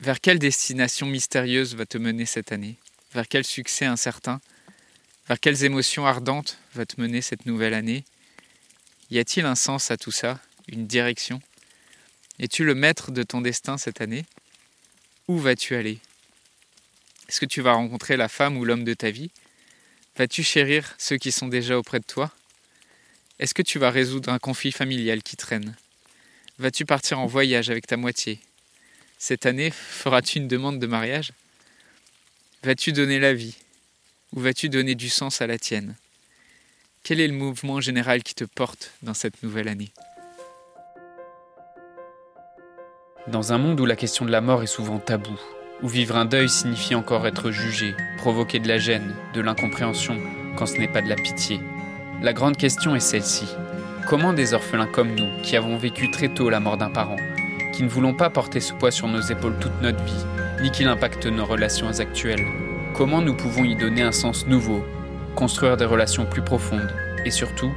Vers quelle destination mystérieuse va te mener cette année? Vers quel succès incertain? Vers quelles émotions ardentes va te mener cette nouvelle année? Y a-t-il un sens à tout ça? Une direction? Es-tu le maître de ton destin cette année? Où vas-tu aller? Est-ce que tu vas rencontrer la femme ou l'homme de ta vie? Vas-tu chérir ceux qui sont déjà auprès de toi? Est-ce que tu vas résoudre un conflit familial qui traîne? Vas-tu partir en voyage avec ta moitié? Cette année, feras-tu une demande de mariage? Vas-tu donner la vie? Ou vas-tu donner du sens à la tienne? Quel est le mouvement général qui te porte dans cette nouvelle année? Dans un monde où la question de la mort est souvent taboue, où vivre un deuil signifie encore être jugé, provoquer de la gêne, de l'incompréhension, quand ce n'est pas de la pitié, la grande question est celle-ci. Comment des orphelins comme nous, qui avons vécu très tôt la mort d'un parent, qui ne voulons pas porter ce poids sur nos épaules toute notre vie, ni qu'il impacte nos relations actuelles, comment nous pouvons y donner un sens nouveau, construire des relations plus profondes, et surtout,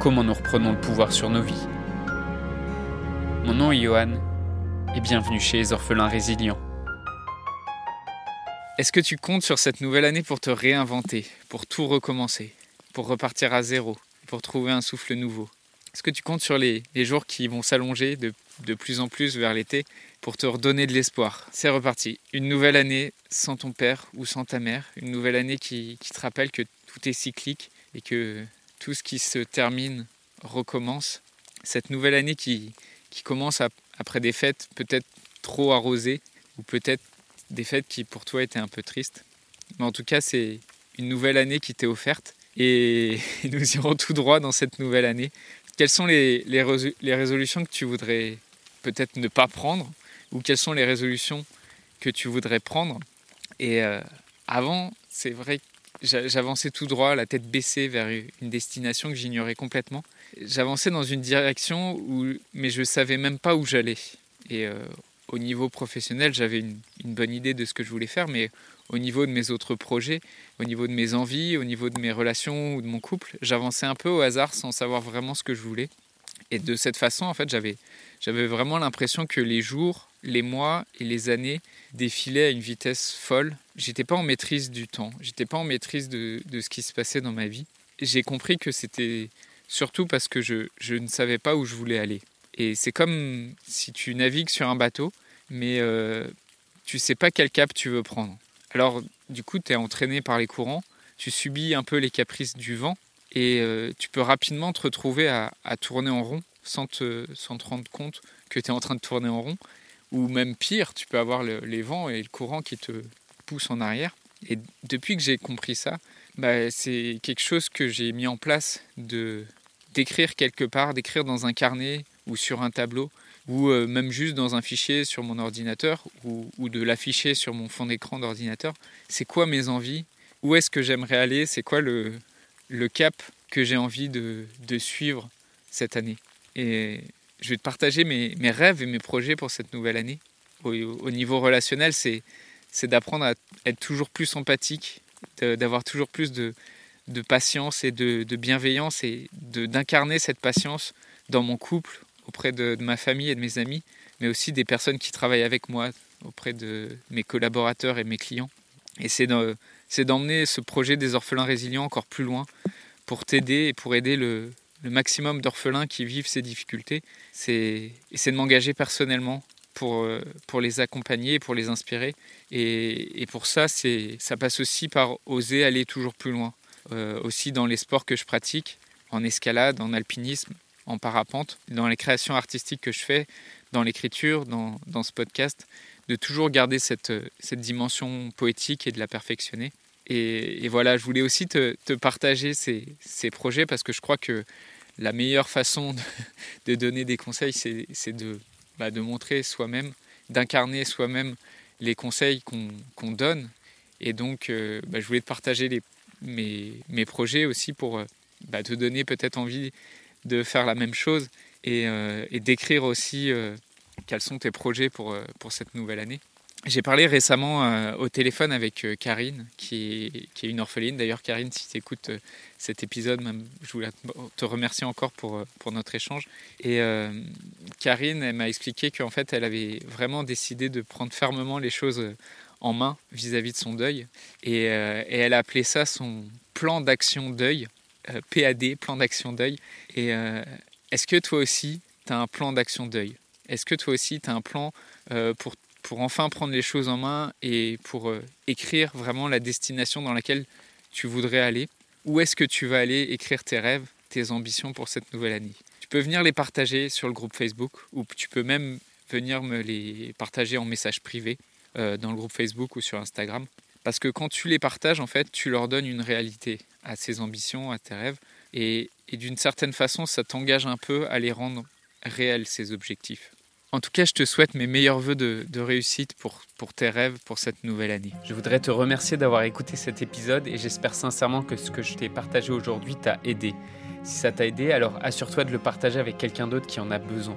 comment nous reprenons le pouvoir sur nos vies? Mon nom est Johan, et bienvenue chez les orphelins résilients. Est-ce que tu comptes sur cette nouvelle année pour te réinventer, pour tout recommencer, pour repartir à zéro, pour trouver un souffle nouveau? Est-ce que tu comptes sur les, jours qui vont s'allonger de, plus en plus vers l'été pour te redonner de l'espoir? C'est reparti. Une nouvelle année sans ton père ou sans ta mère. Une nouvelle année qui, te rappelle que tout est cyclique et que tout ce qui se termine recommence. Cette nouvelle année qui, commence après des fêtes peut-être trop arrosées ou peut-être des fêtes qui pour toi étaient un peu tristes. Mais en tout cas, c'est une nouvelle année qui t'est offerte et nous irons tout droit dans cette nouvelle année quelles sont les, les, résolutions que tu voudrais peut-être ne pas prendre ou quelles sont les résolutions que tu voudrais prendre? Et euh, avant, c'est vrai que j'avançais tout droit, la tête baissée vers une destination que j'ignorais complètement. J'avançais dans une direction où, mais je ne savais même pas où j'allais. Euh, au niveau professionnel, j'avais une, bonne idée de ce que je voulais faire, mais au niveau de mes autres projets, au niveau de mes envies, au niveau de mes relations ou de mon couple. J'avançais un peu au hasard sans savoir vraiment ce que je voulais. Et de cette façon, en fait, j'avais, vraiment l'impression que les jours, les mois et les années défilaient à une vitesse folle. J'étais pas en maîtrise du temps, j'étais pas en maîtrise de, ce qui se passait dans ma vie. J'ai compris que c'était surtout parce que je ne savais pas où je voulais aller. Et c'est comme si tu navigues sur un bateau, mais euh, tu sais pas quel cap tu veux prendre. Alors, du coup, tu es entraîné par les courants, tu subis un peu les caprices du vent et euh, tu peux rapidement te retrouver à, tourner en rond sans te, rendre compte que tu es en train de tourner en rond. Ou même pire, tu peux avoir les vents et le courant qui te poussent en arrière. Et depuis que j'ai compris ça, bah, c'est quelque chose que j'ai mis en place de d'écrire quelque part, d'écrire dans un carnet ou sur un tableau ou euh, même juste dans un fichier sur mon ordinateur ou, de l'afficher sur mon fond d'écran d'ordinateur. C'est quoi mes envies? Où est-ce que j'aimerais aller? C'est quoi le, le cap que j'ai envie de, de, suivre cette année? Et je vais te partager mes, mes, rêves et mes projets pour cette nouvelle année. Au, au niveau relationnel, c'est d'apprendre à être toujours plus empathique, d'avoir toujours plus de, de patience et de bienveillance et d'incarner cette patience dans mon couple, auprès de, ma famille et de mes amis, mais aussi des personnes qui travaillent avec moi, auprès de mes collaborateurs et mes clients. Et c'est d'emmener ce projet des orphelins résilients encore plus loin pour t'aider et pour aider le, maximum d'orphelins qui vivent ces difficultés. C'est de m'engager personnellement pour, euh, les accompagner, pour les inspirer. Et, et pour ça, ça passe aussi par oser aller toujours plus loin. Euh, aussi dans les sports que je pratique, en escalade, en alpinisme, en parapente, dans les créations artistiques que je fais, dans l'écriture, dans, dans, ce podcast, de toujours garder cette, cette, dimension poétique et de la perfectionner. Et, voilà, je voulais aussi te, partager ces, ces, projets parce que je crois que la meilleure façon de, donner des conseils, c'est de, bah, de montrer soi-même, d'incarner soi-même les conseils qu'on donne. Et donc, euh, bah, je voulais te partager mes, mes projets aussi pour bah, te donner peut-être envie de faire la même chose et, euh, d'écrire aussi euh, quels sont tes projets pour, euh, pour cette nouvelle année. J'ai parlé récemment au téléphone avec Karine, qui est, qui est, une orpheline. D'ailleurs, Karine, si tu écoutes cet épisode, je voulais te remercier encore pour, pour notre échange. Et Karine, elle m'a expliqué qu'en fait, elle avait vraiment décidé de prendre fermement les choses en main vis-à-vis -vis de son deuil. Et, et, elle a appelé ça son plan d'action deuil, PAD, plan d'action deuil. Et est-ce que toi aussi, tu as un plan d'action deuil Est-ce que toi aussi, tu as un plan pour pour enfin prendre les choses en main et pour euh, écrire vraiment la destination dans laquelle tu voudrais aller? Où est-ce que tu vas aller écrire tes rêves, tes ambitions pour cette nouvelle année? Tu peux venir les partager sur le groupe Facebook ou tu peux même venir me les partager en message privé euh, dans le groupe Facebook ou sur Instagram. Parce que quand tu les partages, en fait, tu leur donnes une réalité à ces ambitions, à tes rêves. Et, d'une certaine façon, ça t'engage un peu à les rendre réels, ces objectifs. En tout cas, je te souhaite mes meilleurs voeux de, réussite pour, pour tes rêves pour cette nouvelle année. Je voudrais te remercier d'avoir écouté cet épisode et j'espère sincèrement que ce que je t'ai partagé aujourd'hui t'a aidé. Si ça t'a aidé, alors assure-toi de le partager avec quelqu'un d'autre qui en a besoin.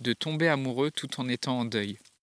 de tomber amoureux tout en étant en deuil.